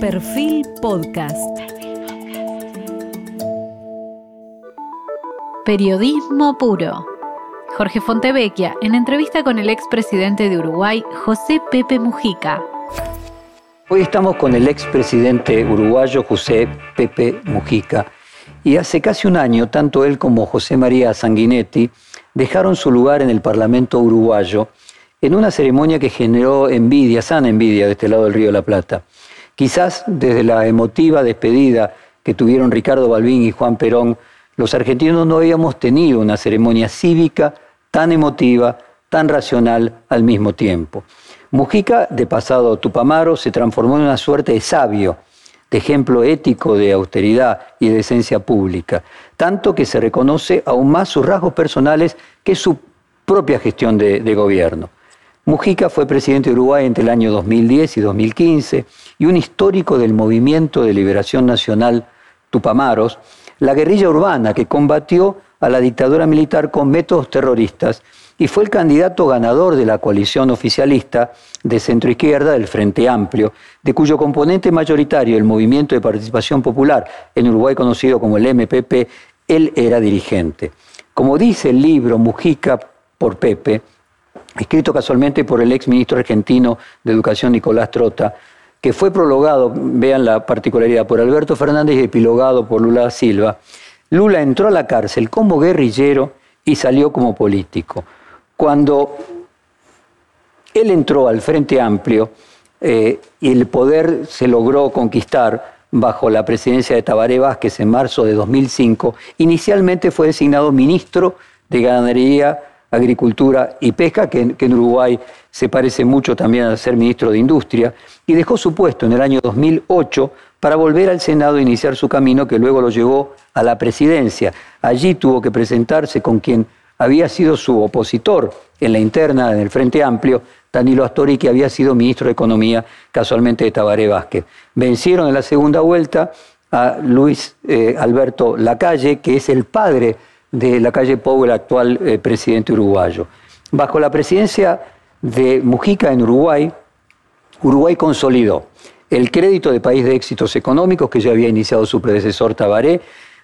Perfil Podcast. Periodismo puro. Jorge Fontevecchia, en entrevista con el expresidente de Uruguay, José Pepe Mujica. Hoy estamos con el expresidente uruguayo José Pepe Mujica. Y hace casi un año, tanto él como José María Sanguinetti dejaron su lugar en el Parlamento uruguayo en una ceremonia que generó envidia, sana envidia de este lado del Río de la Plata. Quizás desde la emotiva despedida que tuvieron Ricardo Balbín y Juan Perón, los argentinos no habíamos tenido una ceremonia cívica tan emotiva, tan racional al mismo tiempo. Mujica, de pasado Tupamaro, se transformó en una suerte de sabio, de ejemplo ético de austeridad y de decencia pública, tanto que se reconoce aún más sus rasgos personales que su propia gestión de gobierno. Mujica fue presidente de Uruguay entre el año 2010 y 2015 y un histórico del movimiento de liberación nacional Tupamaros, la guerrilla urbana que combatió a la dictadura militar con métodos terroristas y fue el candidato ganador de la coalición oficialista de centroizquierda del Frente Amplio, de cuyo componente mayoritario, el Movimiento de Participación Popular, en Uruguay conocido como el MPP, él era dirigente. Como dice el libro Mujica por Pepe, escrito casualmente por el ex ministro argentino de Educación Nicolás Trota, que fue prologado, vean la particularidad, por Alberto Fernández y epilogado por Lula Silva. Lula entró a la cárcel como guerrillero y salió como político. Cuando él entró al Frente Amplio eh, y el poder se logró conquistar bajo la presidencia de Tabaré Vázquez en marzo de 2005, inicialmente fue designado ministro de Ganadería Agricultura y Pesca, que, en Uruguay se parece mucho también a ser ministro de Industria, y dejó su puesto en el año 2008 para volver al Senado e iniciar su camino que luego lo llevó a la presidencia. Allí tuvo que presentarse con quien había sido su opositor en la interna del Frente Amplio, Danilo Astori, que había sido ministro de Economía casualmente de Tabaré Vázquez. Vencieron en la segunda vuelta a Luis eh, Alberto Lacalle, que es el padre de la calle Pou, el actual eh, presidente uruguayo. Bajo la presidencia de Mujica en Uruguay, Uruguay consolidó el crédito de país de éxitos económicos que ya había iniciado su predecesor Tabaré,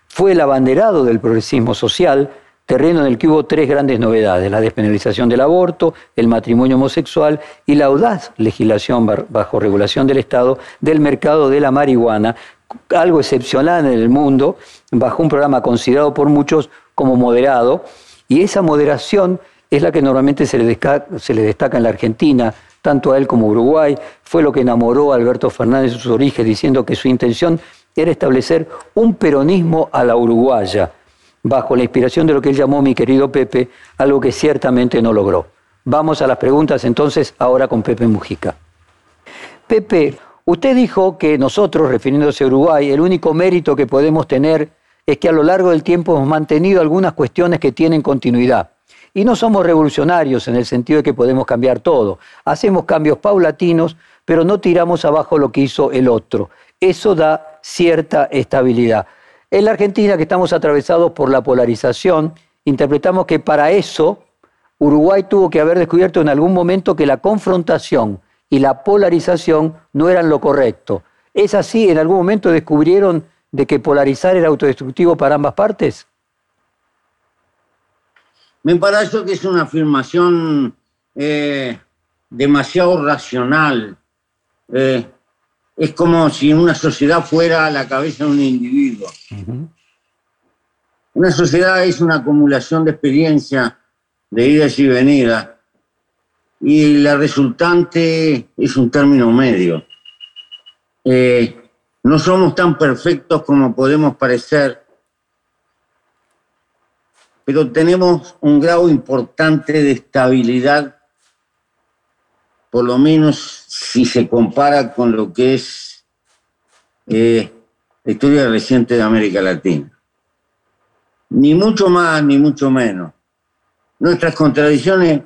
fue el abanderado del progresismo social, terreno en el que hubo tres grandes novedades, la despenalización del aborto, el matrimonio homosexual y la audaz legislación bajo regulación del Estado del mercado de la marihuana, algo excepcional en el mundo, bajo un programa considerado por muchos como moderado, y esa moderación es la que normalmente se le, destaca, en la Argentina, tanto a él como a Uruguay, fue lo que enamoró a Alberto Fernández de sus orígenes, diciendo que su intención era establecer un peronismo a la uruguaya, bajo la inspiración de lo que él llamó mi querido Pepe, algo que ciertamente no logró. Vamos a las preguntas entonces ahora con Pepe Mujica. Pepe, usted dijo que nosotros, refiriéndose a Uruguay, el único mérito que podemos tener es que a lo largo del tiempo hemos mantenido algunas cuestiones que tienen continuidad. Y no somos revolucionarios en el sentido de que podemos cambiar todo. Hacemos cambios paulatinos, pero no tiramos abajo lo que hizo el otro. Eso da cierta estabilidad. En la Argentina, que estamos atravesados por la polarización, interpretamos que para eso Uruguay tuvo que haber descubierto en algún momento que la confrontación y la polarización no eran lo correcto. ¿Es así? ¿En algún momento descubrieron de que polarizar era autodestructivo para ambas partes? Me parece que es una afirmación eh, demasiado racional. Eh, es como si una sociedad fuera la cabeza de un individuo. Una sociedad es una acumulación de experiencia, de idas y venidas, y la resultante es un término medio. Eh, no somos tan perfectos como podemos parecer, pero tenemos un grado importante de estabilidad, por lo menos si se compara con lo que es eh, la historia reciente de América Latina. Ni mucho más, ni mucho menos. Nuestras contradicciones,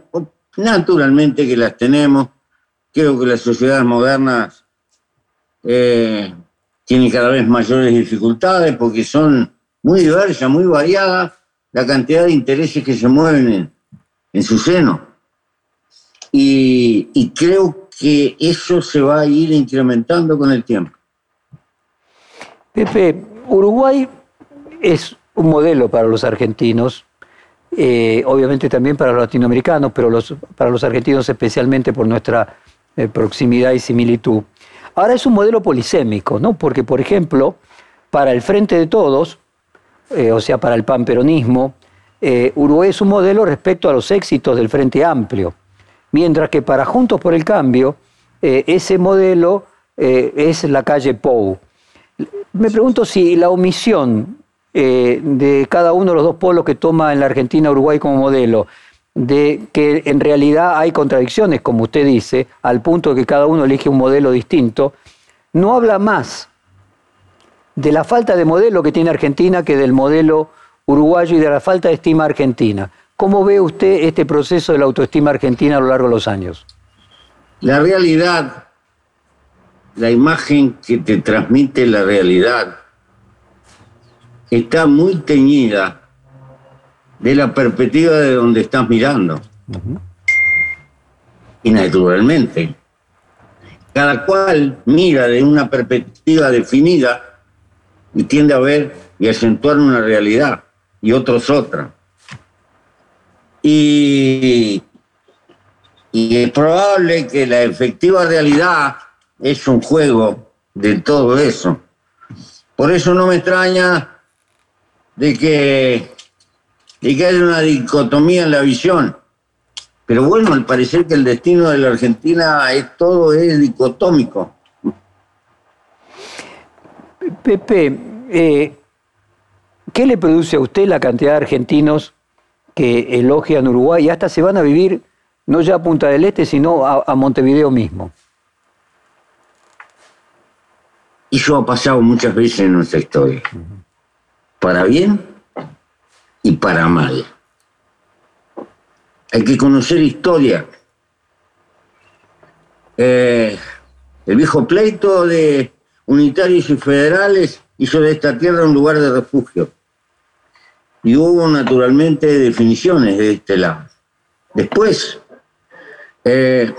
naturalmente que las tenemos, creo que las sociedades modernas eh, tiene cada vez mayores dificultades porque son muy diversas, muy variadas la cantidad de intereses que se mueven en, su seno. Y, creo que eso se va a ir incrementando con el tiempo. Pepe, Uruguay es un modelo para los argentinos, eh, obviamente también para los latinoamericanos, pero para los argentinos especialmente por nuestra eh, proximidad y similitud. Ahora es un modelo polisémico, ¿no? Porque, por ejemplo, para el Frente de Todos, eh, o sea, para el panperonismo, Uruguay es un modelo respecto a los éxitos del Frente Amplio, mientras que para Juntos por el Cambio, ese modelo es la calle Pou. Me pregunto si la omisión eh, de cada uno de los dos polos que toma en la Argentina Uruguay como modelo, de que en realidad hay contradicciones, como usted dice, al punto de que cada uno elige un modelo distinto, no habla más de la falta de modelo que tiene Argentina que del modelo uruguayo y de la falta de estima argentina. ¿Cómo ve usted este proceso de la autoestima argentina a lo largo de los años? La realidad, la imagen que te transmite la realidad, está muy teñida de la perspectiva de donde estás mirando. Y naturalmente, cada cual mira de una perspectiva definida y tiende a ver y acentuar una realidad y otros otra. Y, y es probable que la efectiva realidad es un juego de todo eso. Por eso no me extraña de que, de que hay una dicotomía en la visión. Pero bueno, al parecer que el destino de la Argentina es todo es dicotómico. Pepe, eh, ¿qué le produce a usted la cantidad de argentinos que elogian Uruguay y hasta se van a vivir no ya a Punta del Este, sino a, Montevideo mismo? Y eso ha pasado muchas veces en nuestra historia para bien y para mal. Hay que conocer historia. Eh, el viejo pleito de unitarios y federales hizo de esta tierra un lugar de refugio. Y hubo naturalmente definiciones de este lado. Después, eh,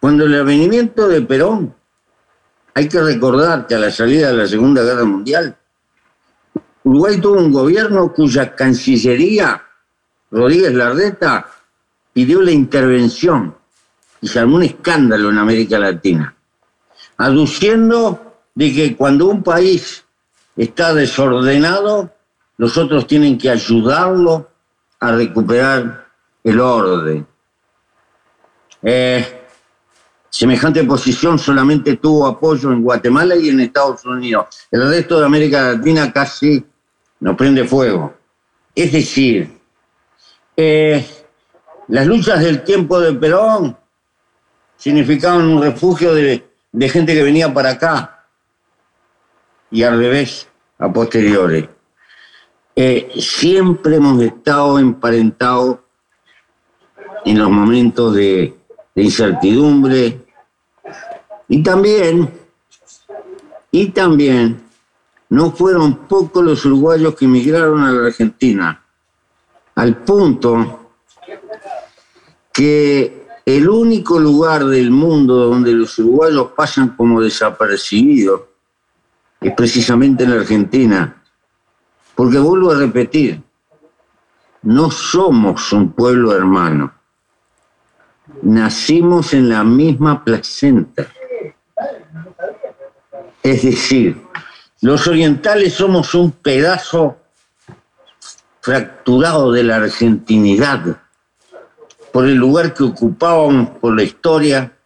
cuando el avenimiento de Perón, hay que recordar que a la salida de la Segunda Guerra Mundial, Uruguay tuvo un gobierno cuya Cancillería, Rodríguez Larreta, pidió la intervención y se armó un escándalo en América Latina, aduciendo de que cuando un país está desordenado, los otros tienen que ayudarlo a recuperar el orden. Eh, semejante posición solamente tuvo apoyo en Guatemala y en Estados Unidos. El resto de América Latina casi no prende fuego. Es decir, eh, las luchas del tiempo de Perón significaban un refugio de, gente que venía para acá y al revés, a posteriores. Eh, siempre hemos estado emparentados en los momentos de, de incertidumbre y también, y también no fueron pocos los uruguayos que emigraron a la Argentina, al punto que el único lugar del mundo donde los uruguayos pasan como desapercibidos es precisamente en la Argentina. Porque vuelvo a repetir, no somos un pueblo hermano. Nacimos en la misma placenta. Es decir, los orientales somos un pedazo fracturado de la argentinidad por el lugar que ocupábamos, por la historia,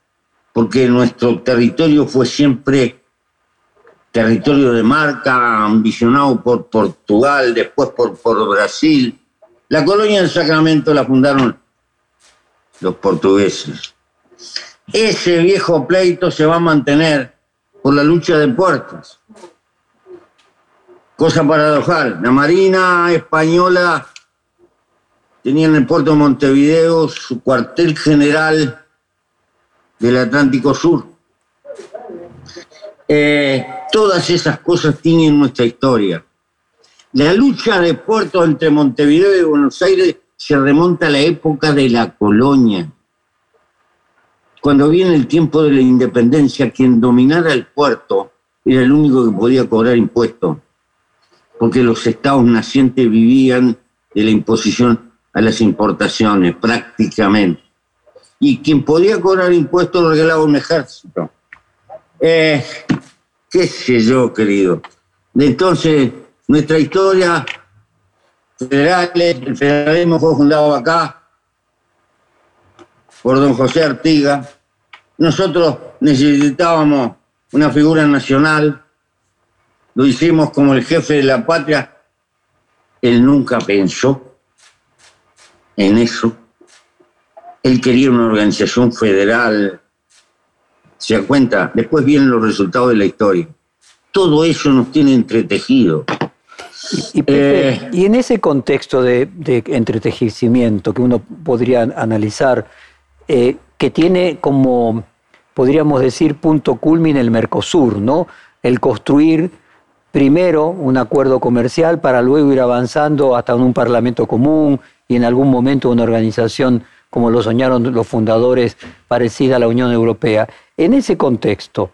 porque nuestro territorio fue siempre territorio de marca, ambicionado por Portugal, después por, Brasil. La colonia del Sacramento la fundaron los portugueses. Ese viejo pleito se va a mantener por la lucha de puertos Cosa paradojal, la Marina Española tenía en el puerto de Montevideo su cuartel general del Atlántico Sur. Eh, todas esas cosas tienen nuestra historia. La lucha de puertos entre Montevideo y Buenos Aires se remonta a la época de la colonia. Cuando viene el tiempo de la independencia, quien dominara el puerto era el único que podía cobrar impuestos, porque los estados nacientes vivían de la imposición a las importaciones prácticamente. Y quien podía cobrar impuestos regalaba un ejército. Eh, qué sé yo, querido. Entonces, nuestra historia federales, el federalismo fue fundado acá por don José Artiga. Nosotros necesitábamos una figura nacional, lo hicimos como el jefe de la patria. Él nunca pensó en eso. Él quería una organización federal. ¿Se da cuenta? Después vienen los resultados de la historia. Todo eso nos tiene entretejido. Eh, y, en ese contexto de, entretejimiento que uno podría analizar, eh, que tiene como, podríamos decir, punto culmine el Mercosur, ¿no? El construir primero un acuerdo comercial para luego ir avanzando hasta un parlamento común y en algún momento una organización como lo soñaron los fundadores parecida a la Unión Europea. En ese contexto,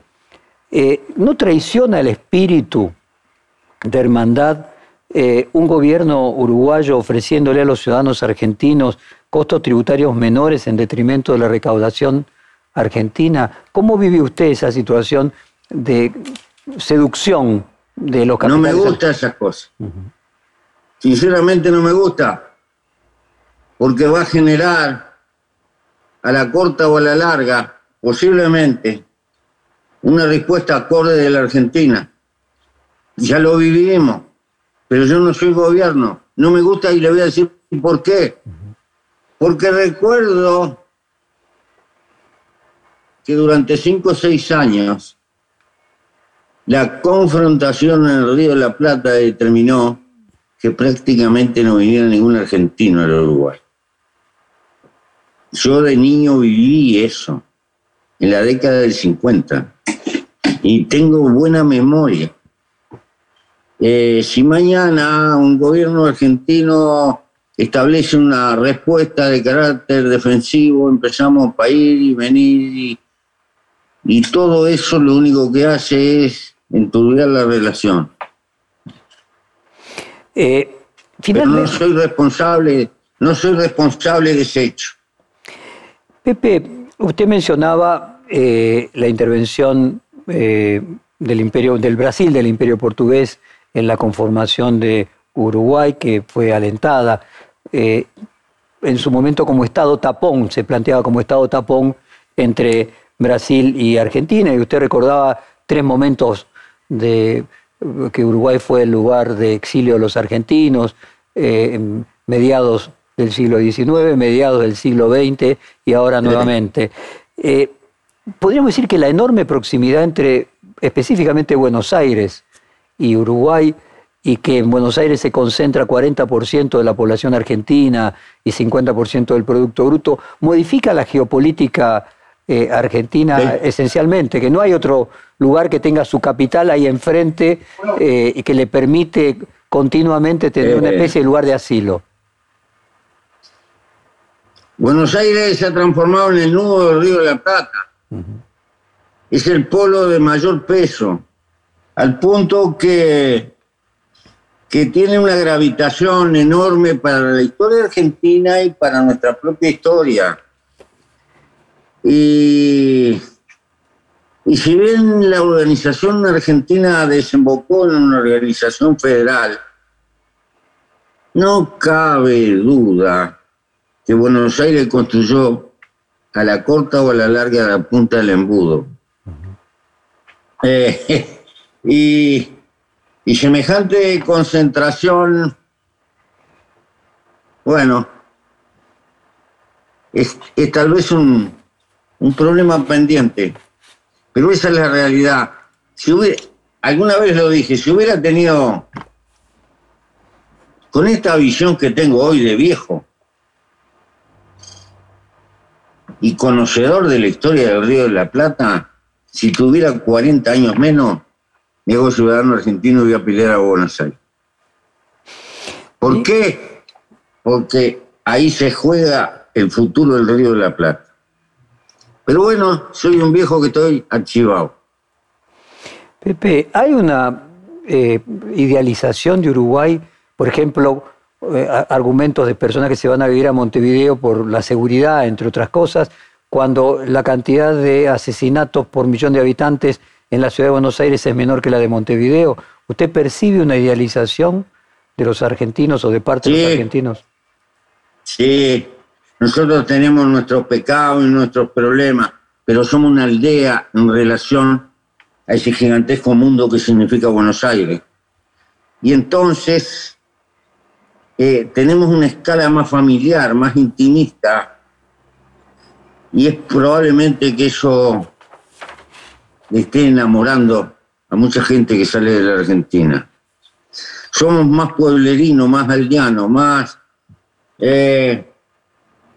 eh, ¿no traiciona el espíritu de hermandad eh, un gobierno uruguayo ofreciéndole a los ciudadanos argentinos costos tributarios menores en detrimento de la recaudación argentina. ¿Cómo vive usted esa situación de seducción de los capitales? No me gusta esas cosas. Sinceramente no me gusta, porque va a generar a la corta o a la larga, posiblemente, una respuesta acorde de la Argentina. Ya lo vivimos pero yo no soy gobierno. No me gusta y le voy a decir por qué. Porque recuerdo que durante cinco o seis años la confrontación en el Río de la Plata determinó que prácticamente no viniera ningún argentino al Uruguay. Yo de niño viví eso, en la década del 50, y tengo buena memoria. Eh, si mañana un gobierno argentino establece una respuesta de carácter defensivo, empezamos a ir y venir y, todo eso lo único que hace es enturbiar la relación. Eh, Pero no soy responsable, no soy responsable de ese hecho. Pepe, usted mencionaba eh, la intervención del imperio, del Brasil, del imperio portugués en la conformación de Uruguay, que fue alentada. Eh, en su momento como Estado tapón, se planteaba como Estado tapón entre Brasil y Argentina, y usted recordaba tres momentos de que Uruguay fue el lugar de exilio de los argentinos, eh, mediados del siglo XIX, mediados del siglo XX y ahora nuevamente. Eh, podríamos decir que la enorme proximidad entre específicamente Buenos Aires y Uruguay, y que en Buenos Aires se concentra 40% de la población argentina y 50% del Producto Bruto, modifica la geopolítica eh, argentina esencialmente, que no hay otro lugar que tenga su capital ahí enfrente eh, y que le permite continuamente tener una eh. especie de lugar de asilo. Buenos Aires se ha transformado en el nudo del Río de la Plata. Es el polo de mayor peso al punto que, que tiene una gravitación enorme para la historia argentina y para nuestra propia historia. Y, y si bien la organización argentina desembocó en una organización federal, no cabe duda que Buenos Aires construyó a la corta o a la larga la punta del embudo. Eh, y, semejante concentración, bueno, es, tal vez un, problema pendiente, pero esa es la realidad. Si hubiera, alguna vez lo dije, si hubiera tenido, con esta visión que tengo hoy de viejo y conocedor de la historia del Río de la Plata, si tuviera 40 años menos, me hago ciudadano argentino y voy a pelear a Buenos Aires. ¿Por qué? Porque ahí se juega el futuro del Río de la Plata. Pero bueno, soy un viejo que estoy archivado. Pepe, hay una eh, idealización de Uruguay, por ejemplo, eh, argumentos de personas que se van a vivir a Montevideo por la seguridad, entre otras cosas, cuando la cantidad de asesinatos por millón de habitantes en la ciudad de Buenos Aires es menor que la de Montevideo. ¿Usted percibe una idealización de los argentinos o de parte de los argentinos? Sí, nosotros tenemos nuestros pecados y nuestros problemas, pero somos una aldea en relación a ese gigantesco mundo que significa Buenos Aires. Y entonces eh, tenemos una escala más familiar, más intimista, y es probablemente que eso le esté enamorando a mucha gente que sale de la Argentina. Somos más pueblerinos, más aldeanos, más... Eh,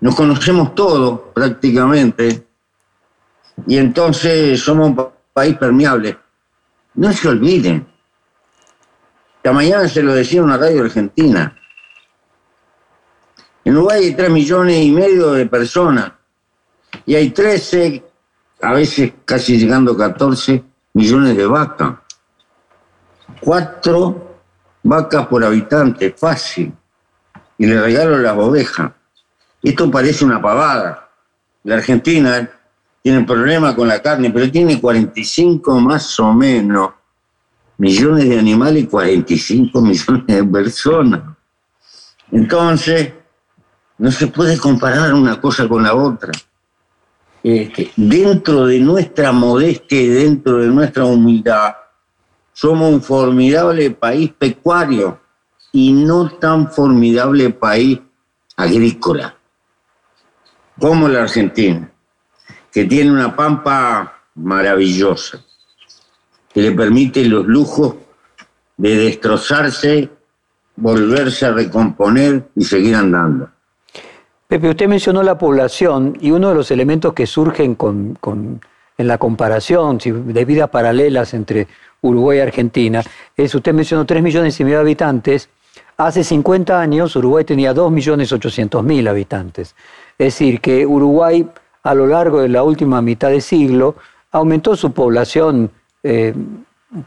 nos conocemos todos prácticamente, y entonces somos un país permeable. No se olviden. Esta mañana se lo decía una radio argentina. En Uruguay hay 3 millones y medio de personas y hay 13, a veces casi llegando a 14 millones de vacas. Cuatro vacas por habitante, fácil. Y le regalo las ovejas. Esto parece una pavada. La Argentina tiene problemas con la carne, pero tiene 45 más o menos millones de animales y 45 millones de personas. Entonces, no se puede comparar una cosa con la otra. Este, dentro de nuestra modestia y dentro de nuestra humildad, somos un formidable país pecuario y no tan formidable país agrícola como la Argentina, que tiene una pampa maravillosa, que le permite los lujos de destrozarse, volverse a recomponer y seguir andando. Pepe, usted mencionó la población y uno de los elementos que surgen en la comparación de vidas paralelas entre Uruguay y Argentina es, usted mencionó 3 millones y medio de habitantes, hace 50 años Uruguay tenía 2 millones 800 mil habitantes. Es decir, que Uruguay a lo largo de la última mitad de siglo aumentó su población eh,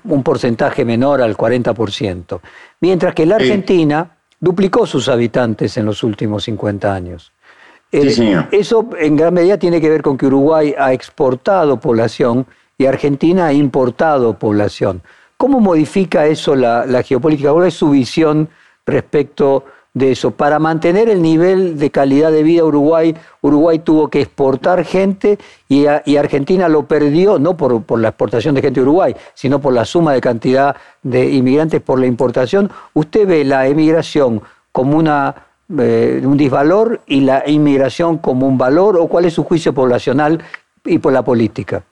un porcentaje menor al 40%, mientras que la Argentina duplicó sus habitantes en los últimos 50 años. Eh, eso en gran medida tiene que ver con que Uruguay ha exportado población y Argentina ha importado población. ¿Cómo modifica eso la, geopolítica? ¿Cuál es su visión respecto de eso? Para mantener el nivel de calidad de vida Uruguay, Uruguay tuvo que exportar gente y, Argentina lo perdió, no por, por, la exportación de gente de Uruguay, sino por la suma de cantidad de inmigrantes por la importación. ¿Usted ve la emigración como una, eh, un disvalor y la inmigración como un valor o cuál es su juicio poblacional y por la política?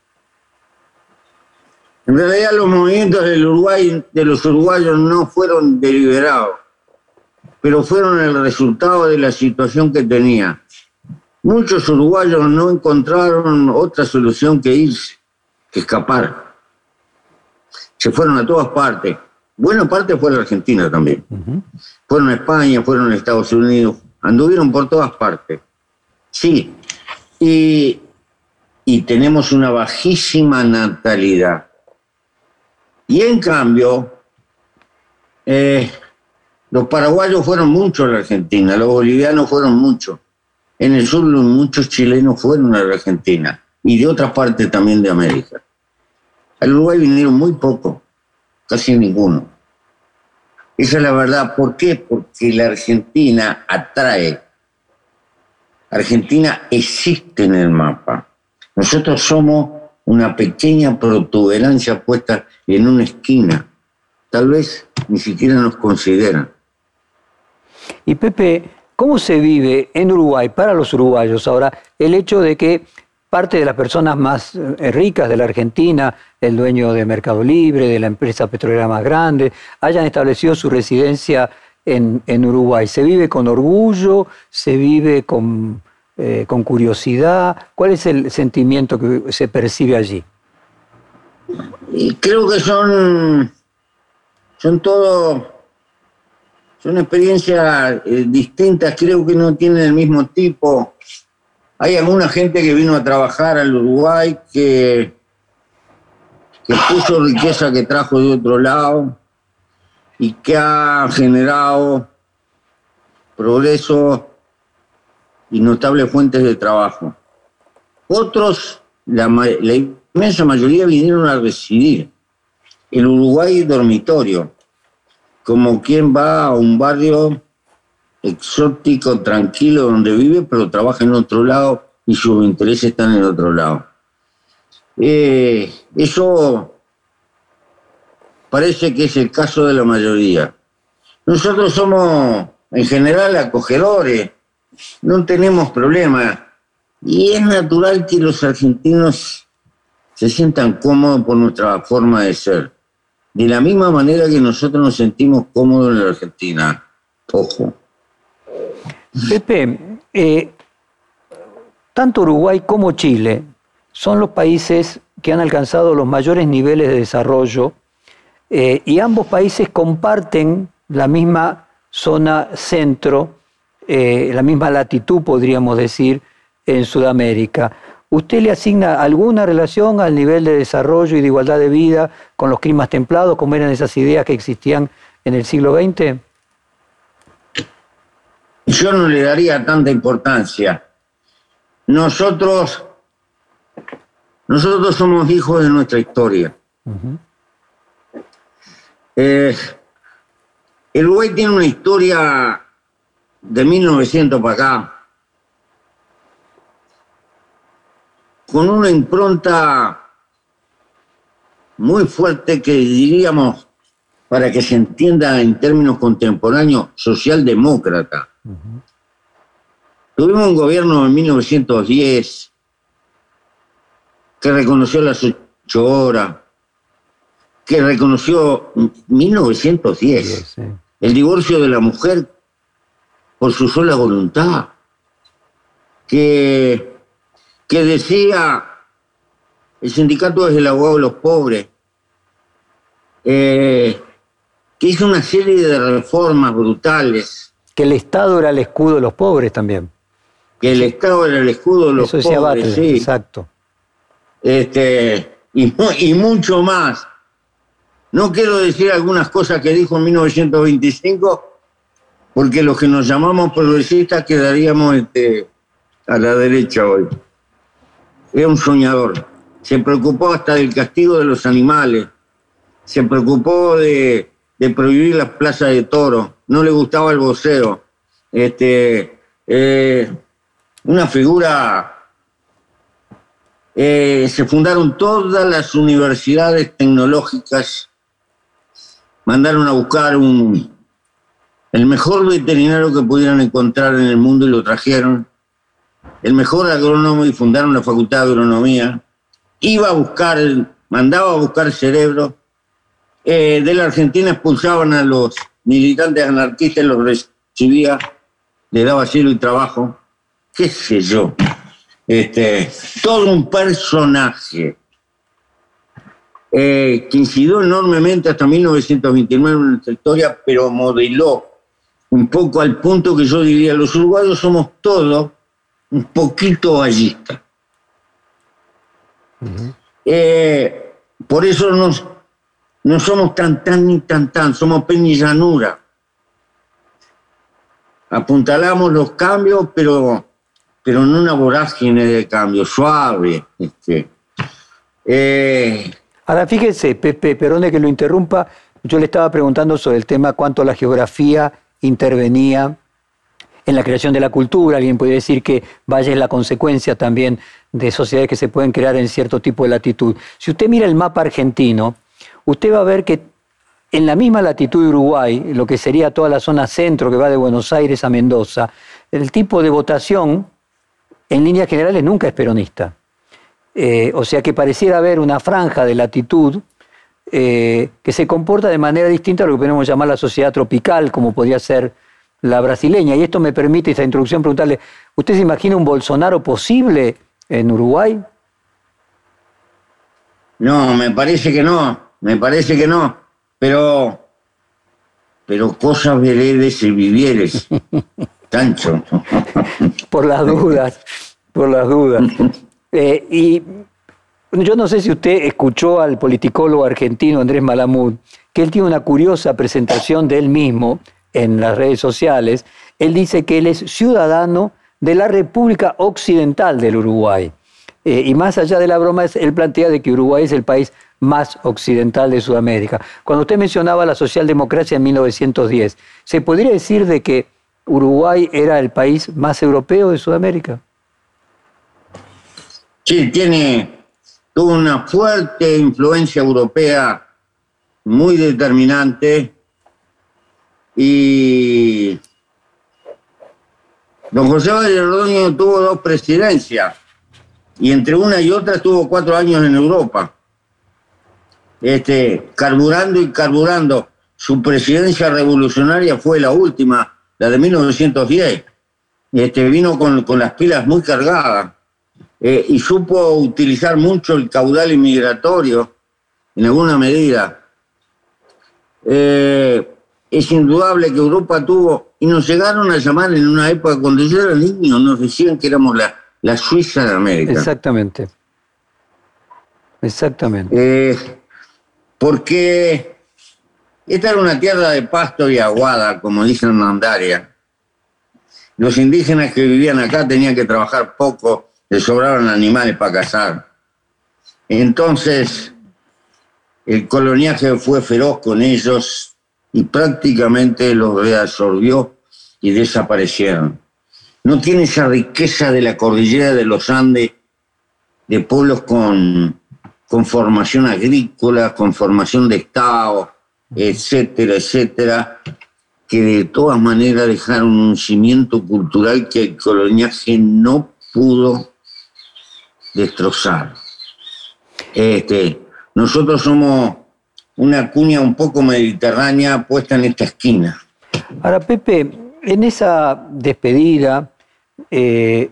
En realidad los movimientos del Uruguay, de los uruguayos no fueron deliberados, pero fueron el resultado de la situación que tenía. Muchos uruguayos no encontraron otra solución que irse, que escapar. Se fueron a todas partes. Buena parte fue a la Argentina también. Fueron a España, fueron a Estados Unidos, anduvieron por todas partes. Sí, y, y tenemos una bajísima natalidad. Y en cambio, eh, los paraguayos fueron muchos a la Argentina, los bolivianos fueron muchos. En el sur muchos chilenos fueron a la Argentina y de otras partes también de América. Al Uruguay vinieron muy pocos, casi ninguno. Esa es la verdad. ¿Por qué? Porque la Argentina atrae. Argentina existe en el mapa. Nosotros somos una pequeña protuberancia puesta en una esquina. Tal vez ni siquiera nos consideran. Y Pepe, ¿cómo se vive en Uruguay para los uruguayos ahora el hecho de que parte de las personas más eh, ricas de la Argentina, el dueño de Mercado Libre, de la empresa petrolera más grande, hayan establecido su residencia en, en Uruguay? ¿Se vive con orgullo? ¿Se vive con eh, con curiosidad? ¿Cuál es el sentimiento que se percibe allí? Creo que son, son todo, son experiencias eh, distintas, creo que no tienen el mismo tipo. Hay alguna gente que vino a trabajar al Uruguay que, que puso riqueza que trajo de otro lado y que ha generado progreso y notables fuentes de trabajo. Otros, la, inmensa mayoría vinieron a residir. El Uruguay dormitorio, como quien va a un barrio exótico, tranquilo, donde vive, pero trabaja en otro lado y sus intereses están en otro lado. Eh, eso parece que es el caso de la mayoría. Nosotros somos en general acogedores, no tenemos problemas. Y es natural que los argentinos se sientan cómodos por nuestra forma de ser. De la misma manera que nosotros nos sentimos cómodos en la Argentina. Ojo. Pepe, eh, tanto Uruguay como Chile son los países que han alcanzado los mayores niveles de desarrollo eh, y ambos países comparten la misma zona centro, eh, la misma latitud, podríamos decir, en Sudamérica. ¿Usted le asigna alguna relación al nivel de desarrollo y de igualdad de vida con los climas templados, como eran esas ideas que existían en el siglo XX? Yo no le daría tanta importancia. Nosotros, nosotros somos hijos de nuestra historia. Eh, el Uruguay tiene una historia de 1900 para acá, con una impronta muy fuerte que diríamos, para que se entienda en términos contemporáneos, socialdemócrata. Tuvimos un gobierno en 1910 que reconoció las ocho horas, que reconoció 1910 el divorcio de la mujer por su sola voluntad, que, que decía el sindicato es el abogado de los pobres, eh, que hizo una serie de reformas brutales. Que el Estado era el escudo de los pobres también. Que el Estado era el escudo de los pobres, sí. Exacto. Este, y, y mucho más. No quiero decir algunas cosas que dijo en 1925, porque los que nos llamamos progresistas quedaríamos este, a la derecha hoy. Era un soñador. Se preocupó hasta del castigo de los animales. Se preocupó de, prohibir las plazas de toros. No le gustaba el voceo. Este, eh, una figura eh, se fundaron todas las universidades tecnológicas mandaron a buscar un, el mejor veterinario que pudieran encontrar en el mundo y lo trajeron, el mejor agrónomo y fundaron la Facultad de Agronomía, iba a buscar, mandaba a buscar cerebro, eh, de la Argentina expulsaban a los militantes anarquistas, los recibía, le daba cielo y trabajo, qué sé yo, este, todo un personaje eh, que incidió enormemente hasta 1929 en nuestra historia, pero modeló un poco al punto que yo diría, los uruguayos somos todos un poquito ballistas. Eh, por eso nos, no somos tan tan ni tan tan, somos penillanura. Apuntalamos los cambios, pero, pero no una vorágine de cambio, suave. Este. Eh, Ahora fíjese, Pepe, perdone que lo interrumpa, yo le estaba preguntando sobre el tema cuánto la geografía intervenía en la creación de la cultura. Alguien puede decir que Valle es la consecuencia también de sociedades que se pueden crear en cierto tipo de latitud. Si usted mira el mapa argentino, usted va a ver que en la misma latitud de Uruguay, lo que sería toda la zona centro que va de Buenos Aires a Mendoza, el tipo de votación en líneas generales nunca es peronista. Eh, o sea que pareciera haber una franja de latitud eh, que se comporta de manera distinta a lo que podemos llamar la sociedad tropical, como podría ser la brasileña. Y esto me permite, esta introducción, preguntarle, ¿usted se imagina un Bolsonaro posible en Uruguay? No, me parece que no, me parece que no, pero, pero cosas veredes y vivieres, Tancho. por las dudas, por las dudas. Eh, y Yo no sé si usted escuchó al politicólogo argentino Andrés Malamud, que él tiene una curiosa presentación de él mismo en las redes sociales. Él dice que él es ciudadano de la República Occidental del Uruguay. Eh, y más allá de la broma, él plantea de que Uruguay es el país más occidental de Sudamérica. Cuando usted mencionaba la socialdemocracia en 1910, ¿se podría decir de que Uruguay era el país más europeo de Sudamérica? Sí, tiene, una fuerte influencia europea muy determinante y don José Valle tuvo dos presidencias y entre una y otra estuvo cuatro años en Europa, este, carburando y carburando. Su presidencia revolucionaria fue la última, la de 1910. Este, vino con, las pilas muy cargadas eh, y supo utilizar mucho el caudal inmigratorio en alguna medida. Eh, es indudable que Europa tuvo, y nos llegaron a llamar en una época cuando yo era niño, nos decían que éramos la, la Suiza de América. Exactamente. Exactamente. Eh, porque esta era una tierra de pasto y aguada, como dicen Mandaria. Los indígenas que vivían acá tenían que trabajar poco, les sobraban animales para cazar. Entonces, el coloniaje fue feroz con ellos y prácticamente los reabsorbió y desaparecieron no tiene esa riqueza de la cordillera de los Andes, de pueblos con, con formación agrícola, con formación de Estado, etcétera, etcétera, que de todas maneras dejaron un cimiento cultural que el coloniaje no pudo destrozar. Este, nosotros somos una cuña un poco mediterránea puesta en esta esquina. Ahora, Pepe, en esa despedida eh,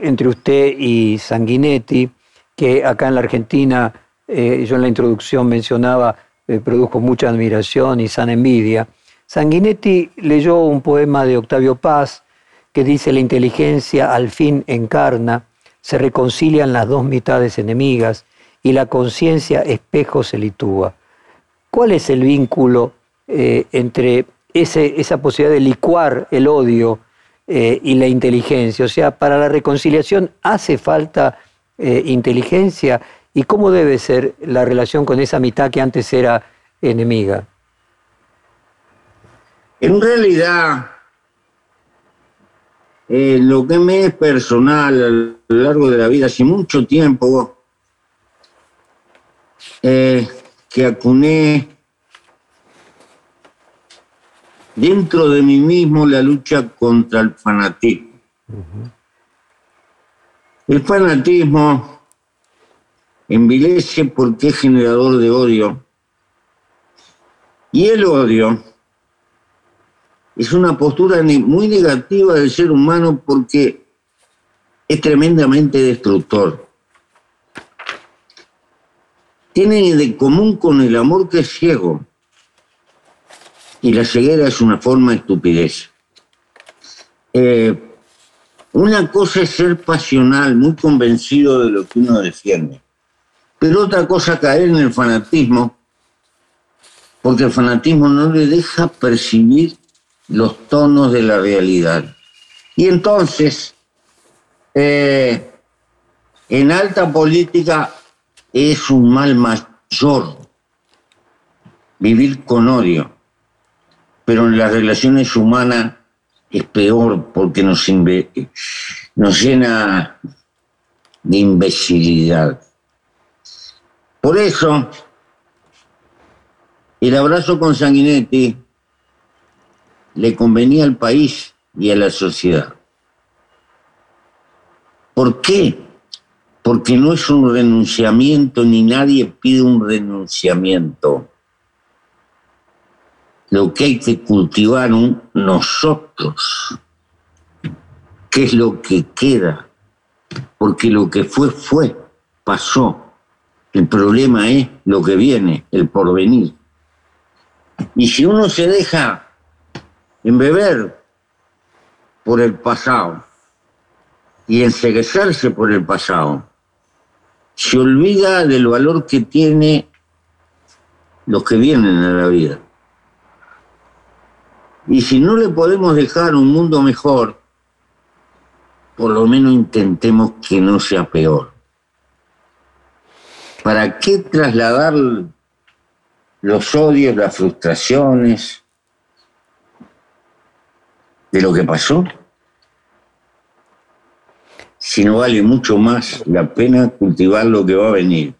entre usted y Sanguinetti, que acá en la Argentina, eh, yo en la introducción mencionaba, eh, produjo mucha admiración y sana envidia, Sanguinetti leyó un poema de Octavio Paz que dice, la inteligencia al fin encarna, se reconcilian las dos mitades enemigas y la conciencia espejo se litúa. ¿Cuál es el vínculo entre esa posibilidad de licuar el odio eh, y la inteligencia. O sea, para la reconciliación hace falta eh, inteligencia. ¿Y cómo debe ser la relación con esa mitad que antes era enemiga? En realidad, eh, lo que me es personal a lo largo de la vida, hace mucho tiempo, que acuné dentro de mí mismo la lucha contra el fanatismo. El fanatismo envilece porque es generador de odio. Y el odio es una postura muy negativa del ser humano porque es tremendamente destructor. Tiene de común con el amor que es ciego y la ceguera es una forma de estupidez. Eh, una cosa es ser pasional, muy convencido de lo que uno defiende, pero otra cosa caer en el fanatismo, porque el fanatismo no le deja percibir los tonos de la realidad. Y entonces, eh, en alta política es un mal mayor vivir con odio pero en las relaciones humanas es peor porque nos, llena de imbecilidad. Por eso, el abrazo con Sanguinetti le convenía al país y a la sociedad. ¿Por qué? Porque no es un renunciamiento, ni nadie pide un renunciamiento lo que hay que cultivar nosotros, qué es lo que queda, porque lo que fue, fue, pasó. El problema es lo que viene, el porvenir. Y si uno se deja embeber por el pasado y enseguecerse por el pasado, se olvida del valor que tiene los que vienen a la vida. Y si no le podemos dejar un mundo mejor, por lo menos intentemos que no sea peor. ¿Para qué trasladar los odios, las frustraciones de lo que pasó? Si no vale mucho más la pena cultivar lo que va a venir.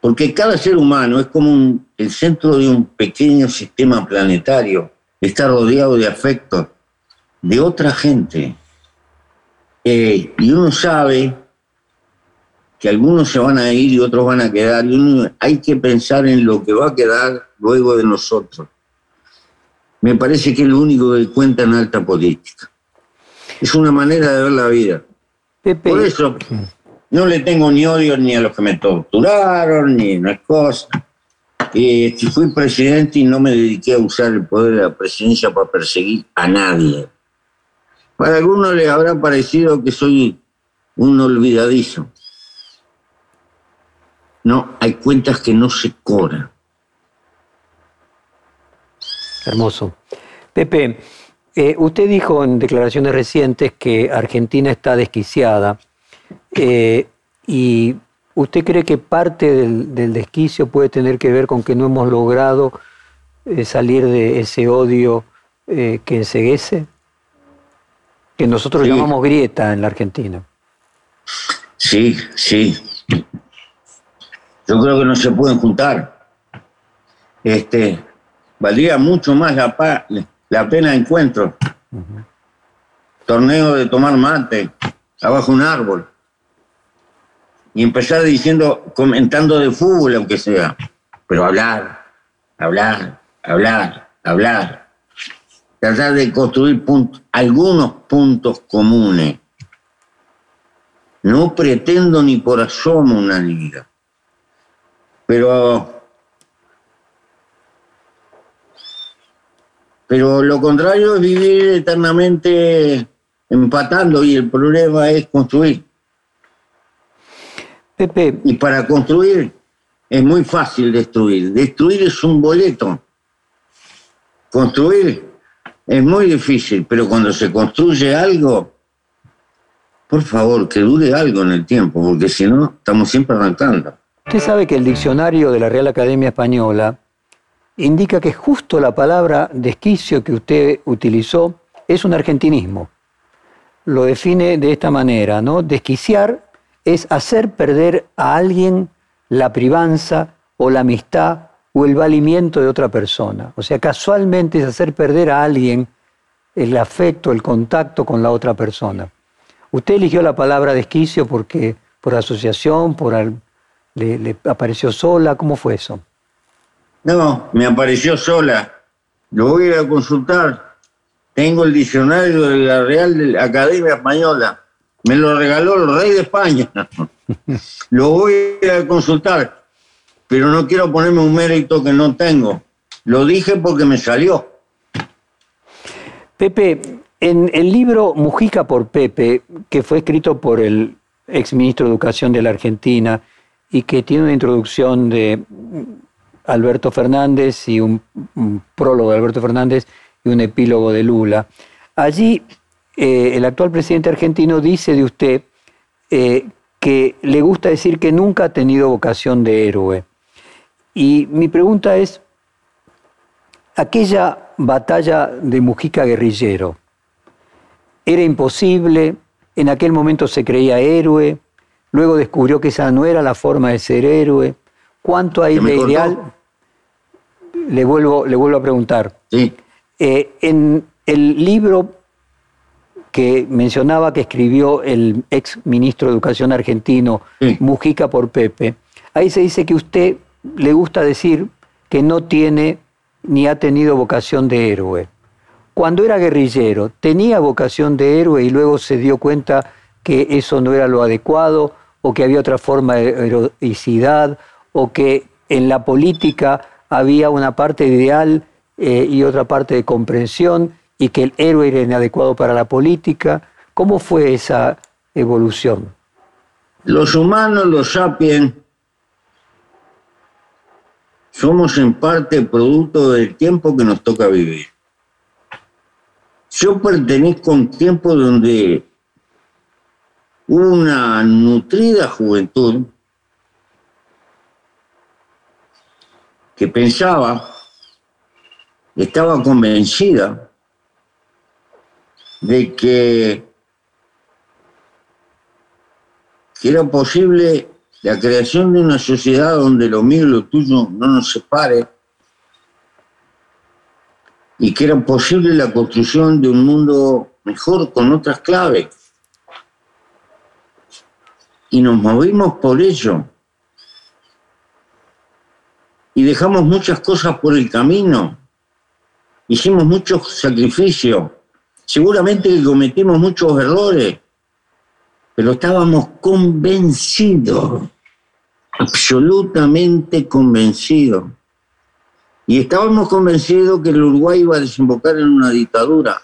Porque cada ser humano es como el centro de un pequeño sistema planetario. Está rodeado de afectos de otra gente. Eh, y uno sabe que algunos se van a ir y otros van a quedar. Y hay que pensar en lo que va a quedar luego de nosotros. Me parece que es lo único que cuenta en alta política. Es una manera de ver la vida. Por eso no le tengo ni odio ni a los que me torturaron, ni una cosa. Eh, si fui presidente y no me dediqué a usar el poder de la presidencia para perseguir a nadie. Para algunos les habrá parecido que soy un olvidadizo. No, hay cuentas que no se cobran. Hermoso. Pepe, eh, usted dijo en declaraciones recientes que Argentina está desquiciada. Eh, ¿Y usted cree que parte del, desquicio puede tener que ver con que no hemos logrado eh, salir de ese odio que enseguece? Que nosotros llamamos grieta en la Argentina. Sí, sí, yo creo que no se pueden juntar. Este, valdría mucho más la, la pena encuentro. Torneo de tomar mate, abajo un árbol. Y empezar diciendo, comentando de fútbol, aunque sea. Pero hablar, hablar, hablar, hablar. Tratar de construir algunos puntos comunes. No pretendo ni por asomo una liga. Pero, pero lo contrario es vivir eternamente empatando y el problema es construir. Pepe. Y para construir es muy fácil destruir. Destruir es un boleto. Construir es muy difícil, pero cuando se construye algo, por favor, que dure algo en el tiempo, porque si no, estamos siempre arrancando. Usted sabe que el diccionario de la Real Academia Española indica que justo la palabra desquicio que usted utilizó es un argentinismo. Lo define de esta manera, ¿no? Desquiciar es hacer perder a alguien la privanza o la amistad o el valimiento de otra persona. O sea, casualmente es hacer perder a alguien el afecto, el contacto con la otra persona. Usted eligió la palabra desquicio porque por asociación, por, ¿Le, apareció sola? ¿Cómo fue eso? No, me apareció sola. Lo voy a consultar. Tengo el diccionario de la Real Academia Española. Me lo regaló el rey de España. lo voy a consultar. Pero no quiero ponerme un mérito que no tengo. Lo dije porque me salió. Pepe, en el libro Mujica por Pepe, que fue escrito por el exministro de Educación de la Argentina, y que tiene una introducción de Alberto Fernández y un, prólogo de Alberto Fernández y un epílogo de Lula. Allí eh, el actual presidente argentino dice de usted eh, que le gusta decir que nunca ha tenido vocación de héroe. Y mi pregunta es, aquella batalla de Mujica guerrillero, ¿era imposible? ¿En aquel momento se creía héroe? Luego descubrió que esa no era la forma de ser héroe. ¿Cuánto hay de ideal? Le vuelvo, le vuelvo a preguntar. Sí. Eh, en el libro que mencionaba que escribió el ex ministro de Educación argentino, Mujica por Pepe, ahí se dice que usted le gusta decir que no tiene ni ha tenido vocación de héroe. Cuando era guerrillero, ¿tenía vocación de héroe y luego se dio cuenta que eso no era lo adecuado o que había otra forma de heroicidad, o que en la política había una parte ideal eh, y otra parte de comprensión, y que el héroe era inadecuado para la política. ¿Cómo fue esa evolución? Los humanos, los sapiens, somos en parte producto del tiempo que nos toca vivir. Yo pertenezco a un tiempo donde una nutrida juventud que pensaba, estaba convencida de que, era posible la creación de una sociedad donde lo mío y lo tuyo no nos separe y que era posible la construcción de un mundo mejor con otras claves. Y nos movimos por ello. Y dejamos muchas cosas por el camino. Hicimos muchos sacrificios. Seguramente que cometimos muchos errores pero estábamos convencidos, absolutamente convencidos. Y estábamos convencidos que el Uruguay iba a desembocar en una dictadura.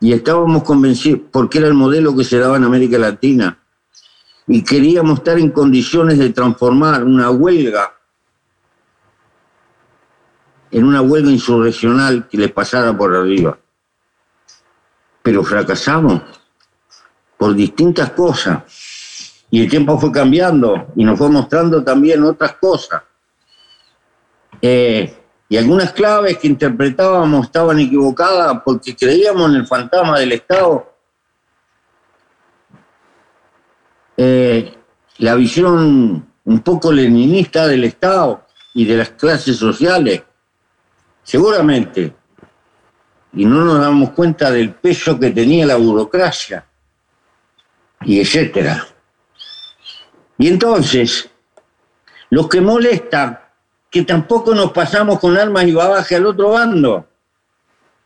Y estábamos convencidos, porque era el modelo que se daba en América Latina. Y queríamos estar en condiciones de transformar una huelga en una huelga insurreccional que les pasara por arriba. Pero fracasamos por distintas cosas. Y el tiempo fue cambiando y nos fue mostrando también otras cosas. Eh, y algunas claves que interpretábamos estaban equivocadas porque creíamos en el fantasma del Estado. Eh, la visión un poco leninista del Estado y de las clases sociales, seguramente, y no nos damos cuenta del peso que tenía la burocracia y etcétera. Y entonces, los que molesta que tampoco nos pasamos con armas y babaje al otro bando.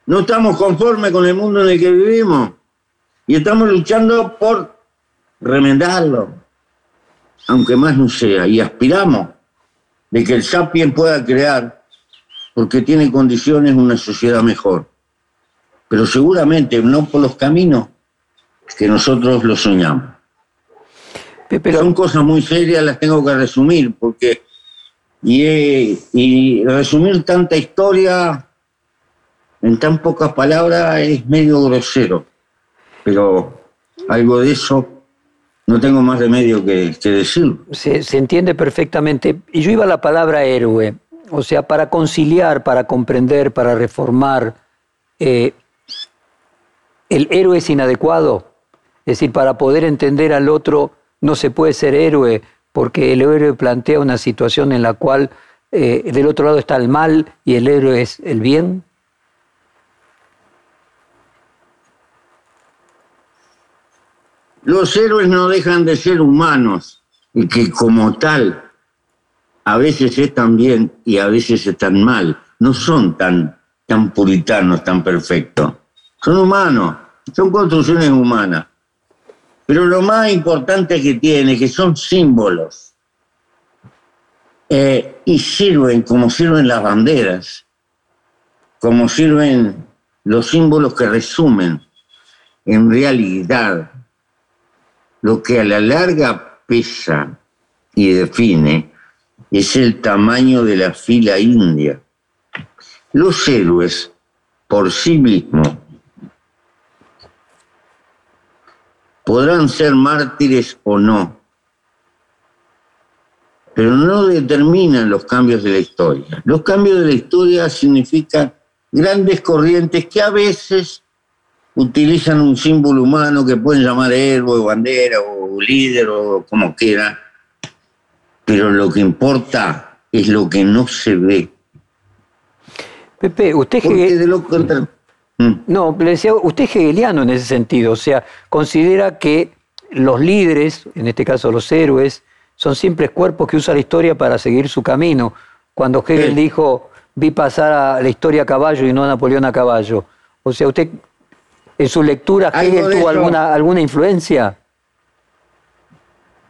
No estamos conformes con el mundo en el que vivimos y estamos luchando por remendarlo, aunque más no sea, y aspiramos de que el sapien pueda crear, porque tiene condiciones, una sociedad mejor. Pero seguramente no por los caminos que nosotros lo soñamos. Pero, Son cosas muy serias, las tengo que resumir, porque y, y resumir tanta historia en tan pocas palabras es medio grosero, pero algo de eso no tengo más remedio que, que decir. Se, se, entiende perfectamente. Y yo iba a la palabra héroe, o sea, para conciliar, para comprender, para reformar. Eh, ¿El héroe es inadecuado? Es decir, para poder entender al otro no se puede ser héroe porque el héroe plantea una situación en la cual eh, del otro lado está el mal y el héroe es el bien. Los héroes no dejan de ser humanos y que como tal a veces están bien y a veces están mal. No son tan, tan puritanos, tan perfectos. Son humanos, son construcciones humanas. Pero lo más importante que tiene, que son símbolos, eh, y sirven como sirven las banderas, como sirven los símbolos que resumen en realidad lo que a la larga pesa y define es el tamaño de la fila india. Los héroes por sí mismos podrán ser mártires o no, pero no determinan los cambios de la historia. Los cambios de la historia significan grandes corrientes que a veces utilizan un símbolo humano que pueden llamar héroe, bandera o líder o como quiera, pero lo que importa es lo que no se ve. Pepe, usted que... De lo Mm. No, le decía, usted es hegeliano en ese sentido, o sea, considera que los líderes, en este caso los héroes, son simples cuerpos que usa la historia para seguir su camino. Cuando Hegel dijo, vi pasar a la historia a caballo y no a Napoleón a caballo. O sea, usted, en su lectura, ¿Hegel tuvo alguna, alguna influencia?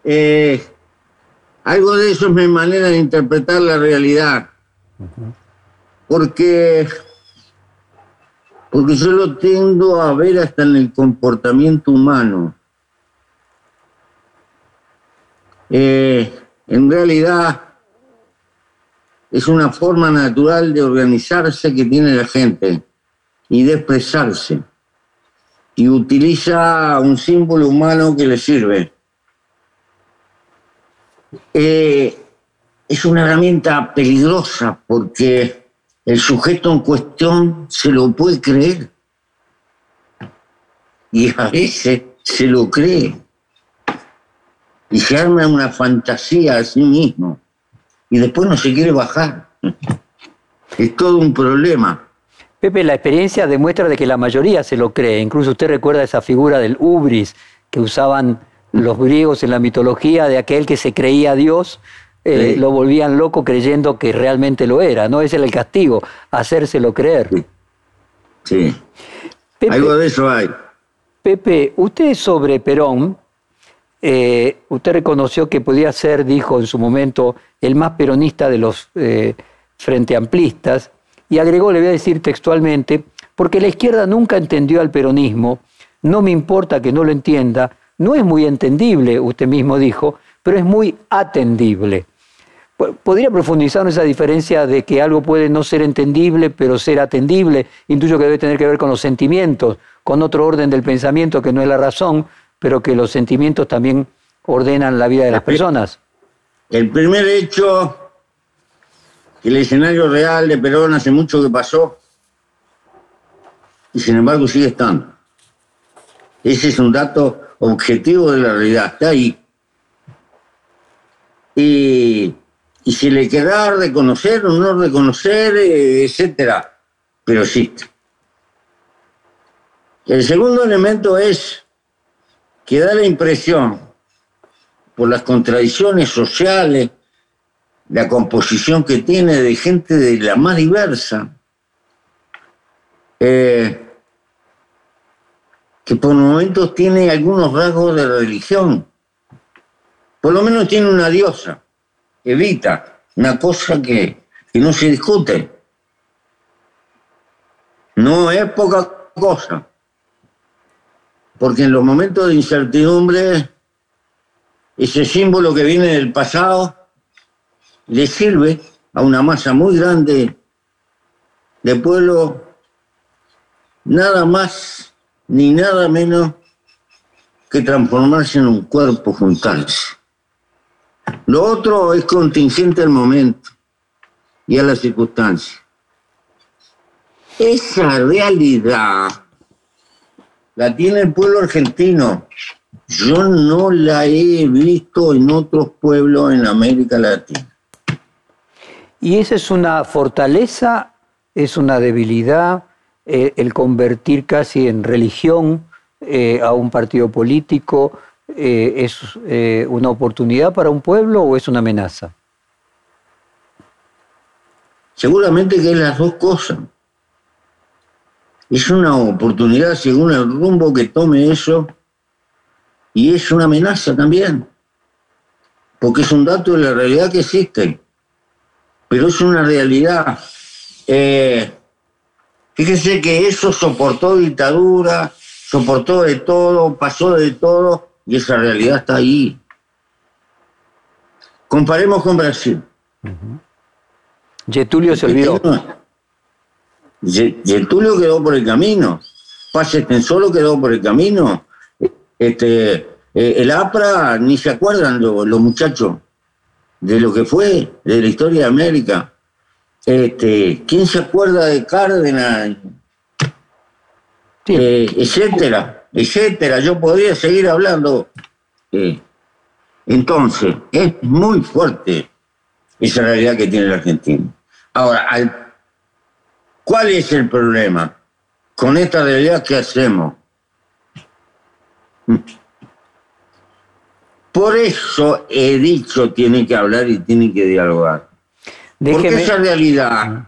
Eh, algo de eso es mi manera de interpretar la realidad. Porque porque yo lo tiendo a ver hasta en el comportamiento humano. eh, en realidad es una forma natural de organizarse que tiene la gente y de expresarse. Y utiliza un símbolo humano que le sirve. Eh, es una herramienta peligrosa porque el sujeto en cuestión se lo puede creer. Y a veces se lo cree. Y se arma una fantasía a sí mismo. Y después no se quiere bajar. Es todo un problema. Pepe, la experiencia demuestra de que la mayoría se lo cree. Incluso usted recuerda esa figura del ubris que usaban los griegos en la mitología de aquel que se creía Dios eh, lo volvían loco creyendo que realmente lo era, ¿no? Ese era el castigo, hacérselo creer. Sí. Algo de eso hay. Pepe, usted sobre Perón, eh, usted reconoció que podía ser, dijo en su momento, el más peronista de los eh, frente amplistas, y agregó, le voy a decir textualmente, porque la izquierda nunca entendió al peronismo, no me importa que no lo entienda, no es muy entendible, usted mismo dijo, pero es muy atendible. ¿Podría profundizar en esa diferencia de que algo puede no ser entendible, pero ser atendible? Intuyo que debe tener que ver con los sentimientos, con otro orden del pensamiento que no es la razón, pero que los sentimientos también ordenan la vida de las personas. El primer hecho, el escenario real de Perón hace mucho que pasó, y sin embargo sigue estando. Ese es un dato objetivo de la realidad, está ahí. Y y si le queda reconocer o no reconocer, eh, etcétera, pero existe. El segundo elemento es que da la impresión, por las contradicciones sociales, la composición que tiene de gente de la más diversa, eh, que por momentos tiene algunos rasgos de religión, por lo menos tiene una diosa. Evita, una cosa que, no se discute. No es poca cosa, porque en los momentos de incertidumbre, ese símbolo que viene del pasado le sirve a una masa muy grande de pueblo nada más ni nada menos que transformarse en un cuerpo, juntarse. Lo otro es contingente al momento y a las circunstancias. Esa realidad la tiene el pueblo argentino. Yo no la he visto en otros pueblos en América Latina. ¿Y esa es una fortaleza? ¿Es una debilidad? Eh, el convertir casi en religión eh, a un partido político? Eh, es una oportunidad para un pueblo o es una amenaza? Seguramente que es las dos cosas. Es una oportunidad según el rumbo que tome eso y es una amenaza también, porque es un dato de la realidad que existe, pero es una realidad. Fíjese que eso soportó dictadura, soportó de todo, pasó de todo, y esa realidad está ahí. Comparemos con Brasil. Getulio se olvidó. Getulio quedó por el camino. Paz solo quedó por el camino. Este, eh, el APRA ni se acuerdan los, muchachos de lo que fue, de la historia de América. Este, ¿Quién se acuerda de Cárdenas? Eh, etcétera etcétera. Yo podría seguir hablando. Eh, entonces, es muy fuerte esa realidad que tiene la Argentina. Ahora, ¿cuál es el problema? Con esta realidad, ¿qué hacemos? Por eso he dicho, tiene que hablar y tiene que dialogar. Porque esa realidad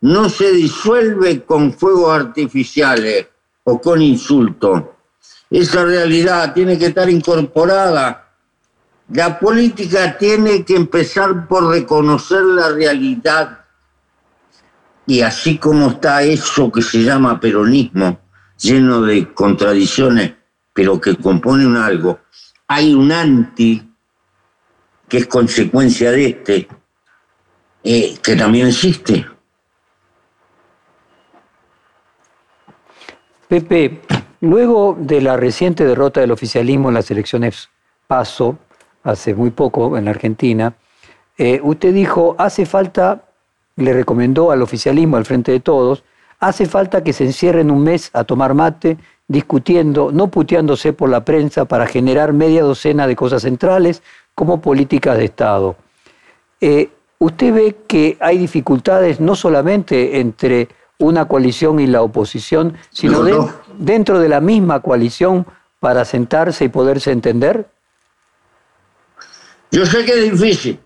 no se disuelve con fuegos artificiales o con insultos esa realidad tiene que estar incorporada. La política tiene que empezar por reconocer la realidad. Y así como está eso que se llama peronismo, lleno de contradicciones, pero que compone un algo, hay un anti que es consecuencia de este, eh, que también existe. Pepe, luego de la reciente derrota del oficialismo en las elecciones PASO, hace muy poco en la Argentina, eh, usted dijo, hace falta, le recomendó al oficialismo, al frente de todos, hace falta que se encierren un mes a tomar mate, discutiendo, no puteándose por la prensa para generar media docena de cosas centrales como políticas de Estado. Eh, ¿Usted ve que hay dificultades no solamente entre una coalición y la oposición, sino dentro de la misma coalición para sentarse y poderse entender? Yo sé que es difícil.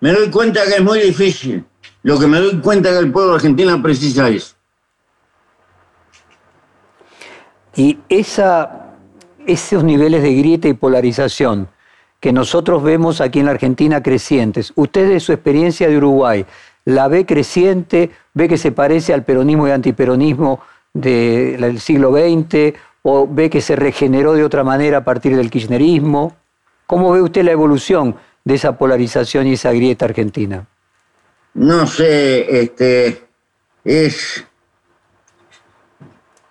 Me doy cuenta que es muy difícil. Lo que me doy cuenta es que el pueblo argentino precisa eso. Y esa, esos niveles de grieta y polarización que nosotros vemos aquí en la Argentina crecientes, usted de su experiencia de Uruguay, la ve creciente, ve que se parece al peronismo y antiperonismo del siglo XX, o ve que se regeneró de otra manera a partir del kirchnerismo. ¿Cómo ve usted la evolución de esa polarización y esa grieta argentina? No sé, este, es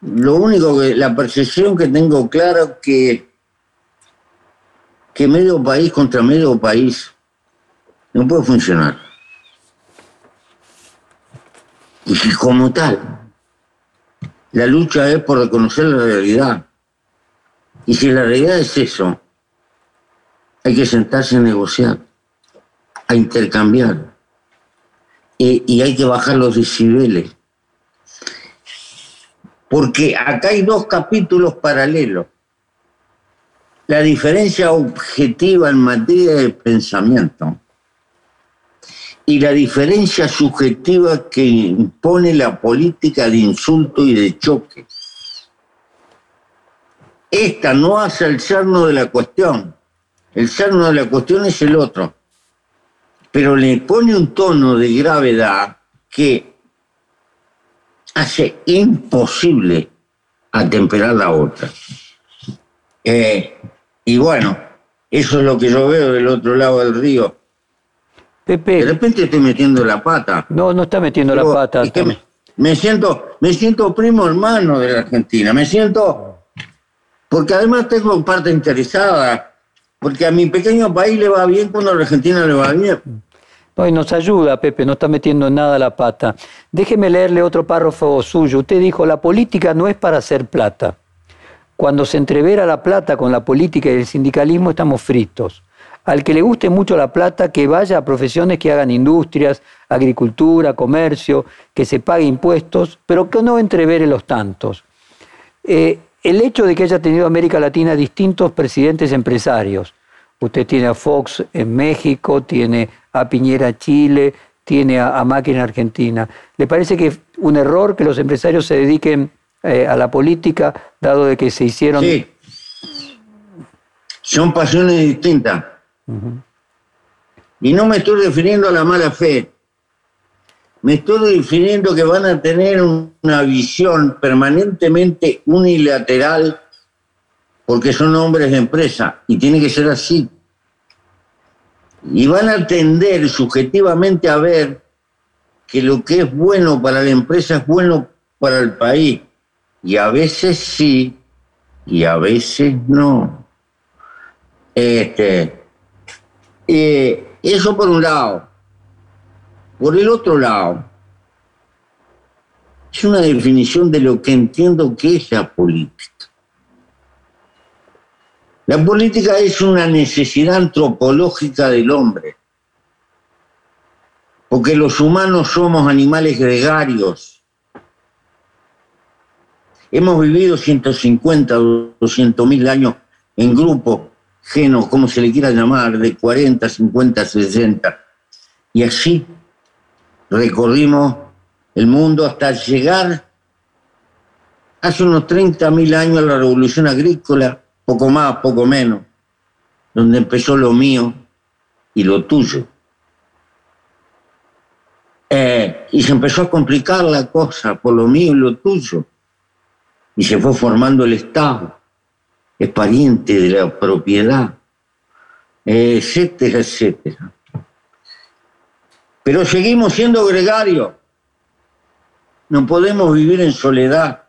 lo único que, la percepción que tengo claro que, que medio país contra medio país no puede funcionar. Y como tal, la lucha es por reconocer la realidad. Y si la realidad es eso, hay que sentarse a negociar, a intercambiar. Y hay que bajar los decibeles. Porque acá hay dos capítulos paralelos. La diferencia objetiva en materia de pensamiento y la diferencia subjetiva que impone la política de insulto y de choque. Esta no hace el cerno de la cuestión. El cerno de la cuestión es el otro. Pero le pone un tono de gravedad que hace imposible atemperar la otra. Eh, y bueno, eso es lo que yo veo del otro lado del río de repente estoy metiendo la pata. No, no está metiendo la pata. me, siento, me siento primo hermano de la Argentina. Me siento. Porque además tengo parte interesada. Porque a mi pequeño país le va bien cuando a la Argentina le va bien. y nos ayuda, Pepe, no está metiendo nada la pata. Déjeme leerle otro párrafo suyo. Usted dijo, la política no es para hacer plata. Cuando se entrevera la plata con la política y el sindicalismo, estamos fritos al que le guste mucho la plata, que vaya a profesiones que hagan industrias, agricultura, comercio, que se pague impuestos, pero que no entrevere los tantos. Eh, el hecho de que haya tenido América Latina distintos presidentes empresarios, usted tiene a Fox en México, tiene a Piñera Chile, tiene a, Macri en Argentina, ¿le parece que un error que los empresarios se dediquen eh, a la política, dado de que se hicieron... Sí. Son pasiones distintas. Y no me estoy refiriendo a la mala fe. Me estoy refiriendo que van a tener una visión permanentemente unilateral porque son hombres de empresa y tiene que ser así. Y van a tender subjetivamente a ver que lo que es bueno para la empresa es bueno para el país. Y a veces sí, y a veces no. Este, eso por un lado. Por el otro lado, es una definición de lo que entiendo que es la política. La política es una necesidad antropológica del hombre, porque los humanos somos animales gregarios. Hemos vivido 150, 200 mil años en grupos genos, como se le quiera llamar, de 40, 50, 60. Y así recorrimos el mundo hasta llegar hace unos 30.000 años a la revolución agrícola, poco más, poco menos, donde empezó lo mío y lo tuyo. Eh, y se empezó a complicar la cosa por lo mío y lo tuyo. Y se fue formando el Estado es pariente de la propiedad. etcétera, etcétera. Pero seguimos siendo gregarios. No podemos vivir en soledad.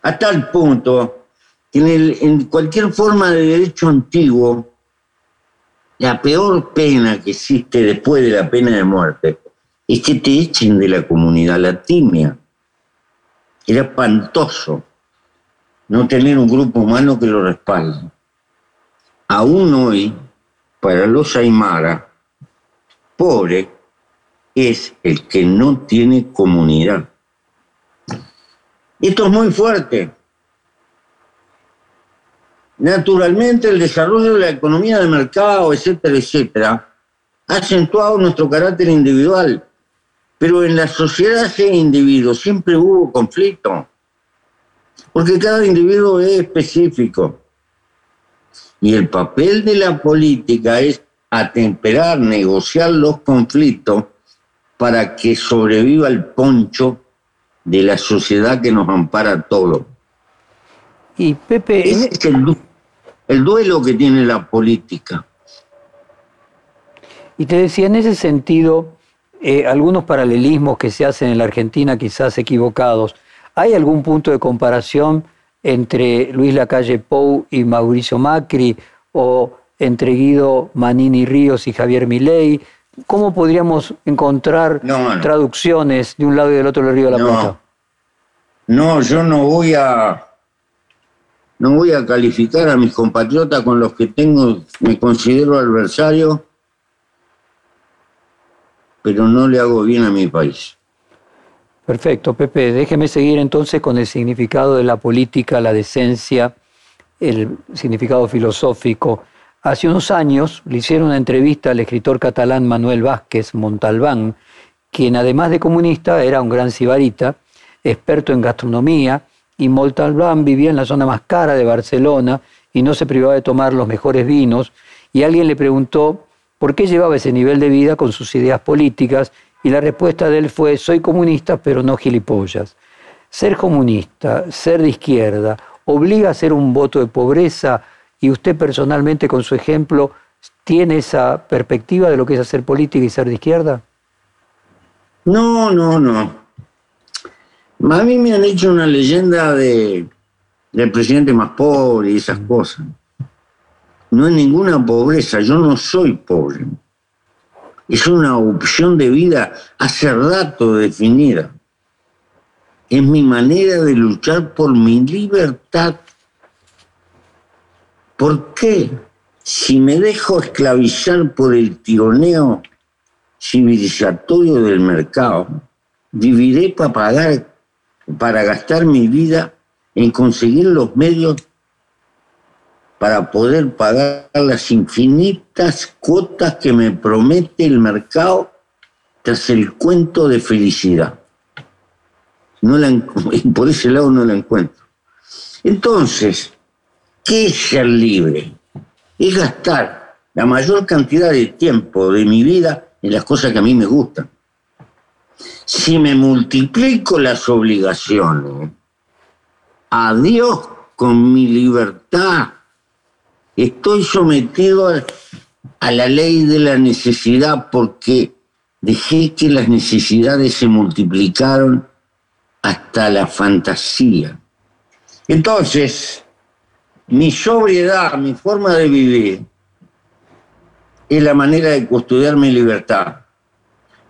A tal punto que en, en cualquier forma de derecho antiguo, la peor pena que existe después de la pena de muerte es que te echen de la comunidad latina. Era espantoso no tener un grupo humano que lo respalde. Aún hoy, para los Aymara, pobre es el que no tiene comunidad. Esto es muy fuerte. Naturalmente, el desarrollo de la economía de mercado, etcétera, etcétera, ha acentuado nuestro carácter individual. Pero en la sociedad ese individuo siempre hubo conflicto, porque cada individuo es específico. Y el papel de la política es atemperar, negociar los conflictos para que sobreviva el poncho de la sociedad que nos ampara a todos. Y Pepe... Ese es el, duelo que tiene la política. Y te decía, en ese sentido, eh, algunos paralelismos que se hacen en la Argentina, quizás equivocados, ¿hay algún punto de comparación entre Luis Lacalle Pou y Mauricio Macri o entre Guido Manini Ríos y Javier Milei? ¿Cómo podríamos encontrar traducciones de un lado y del otro del Río de la Plata? No, yo no voy a no voy a calificar a mis compatriotas con los que tengo, me considero adversario, pero no le hago bien a mi país. Perfecto, Pepe. Déjeme seguir entonces con el significado de la política, la decencia, el significado filosófico. Hace unos años le hicieron una entrevista al escritor catalán Manuel Vázquez Montalbán, quien además de comunista era un gran sibarita, experto en gastronomía, y Montalbán vivía en la zona más cara de Barcelona y no se privaba de tomar los mejores vinos, y alguien le preguntó por qué llevaba ese nivel de vida con sus ideas políticas y la respuesta de él fue, soy comunista, pero no gilipollas. Ser comunista, ser de izquierda, obliga a ser un voto de pobreza y usted personalmente con su ejemplo tiene esa perspectiva de lo que es hacer política y ser de izquierda? No, no, no. A mí me han hecho una leyenda de, del presidente más pobre y esas cosas. No es ninguna pobreza, yo no soy pobre es una opción de vida hace rato definida. Es mi manera de luchar por mi libertad. ¿Por qué? Si me dejo esclavizar por el tironeo civilizatorio del mercado, viviré para pagar, para gastar mi vida en conseguir los medios para poder pagar las infinitas cuotas que me promete el mercado tras el cuento de felicidad. No la, por ese lado no la encuentro. Entonces, ¿qué es ser libre? Es gastar la mayor cantidad de tiempo de mi vida en las cosas que a mí me gustan. Si me multiplico las obligaciones, adiós con mi libertad, Estoy sometido a, la ley de la necesidad porque dejé que las necesidades se multiplicaron hasta la fantasía. Entonces, mi sobriedad, mi forma de vivir, es la manera de custodiar mi libertad.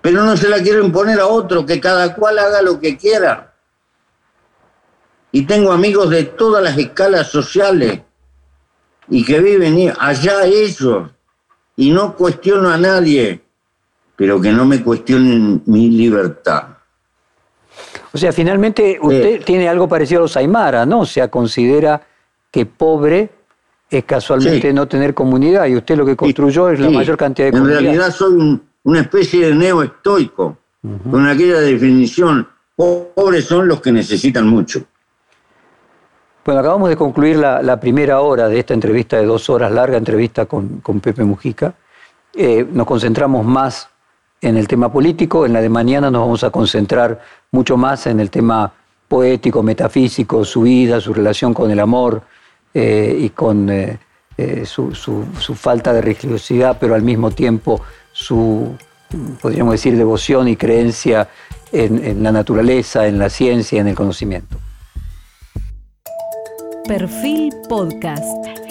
Pero no se la quiero imponer a otro, que cada cual haga lo que quiera. Y tengo amigos de todas las escalas sociales y que viven allá ellos y no cuestiono a nadie, pero que no me cuestionen mi libertad. O sea, finalmente usted tiene algo parecido a los Aymara, ¿no? O sea, considera que pobre es casualmente no tener comunidad y usted lo que construyó es la mayor cantidad de comunidad. En realidad soy una especie de neoestoico, con aquella definición, pobres son los que necesitan mucho. Bueno, acabamos de concluir la, primera hora de esta entrevista de dos horas, larga entrevista con, Pepe Mujica. Eh, nos concentramos más en el tema político, en la de mañana nos vamos a concentrar mucho más en el tema poético, metafísico, su vida, su relación con el amor eh, y con eh, eh, su, falta de religiosidad, pero al mismo tiempo su, podríamos decir, devoción y creencia en, la naturaleza, en la ciencia, en el conocimiento. Perfil Podcast.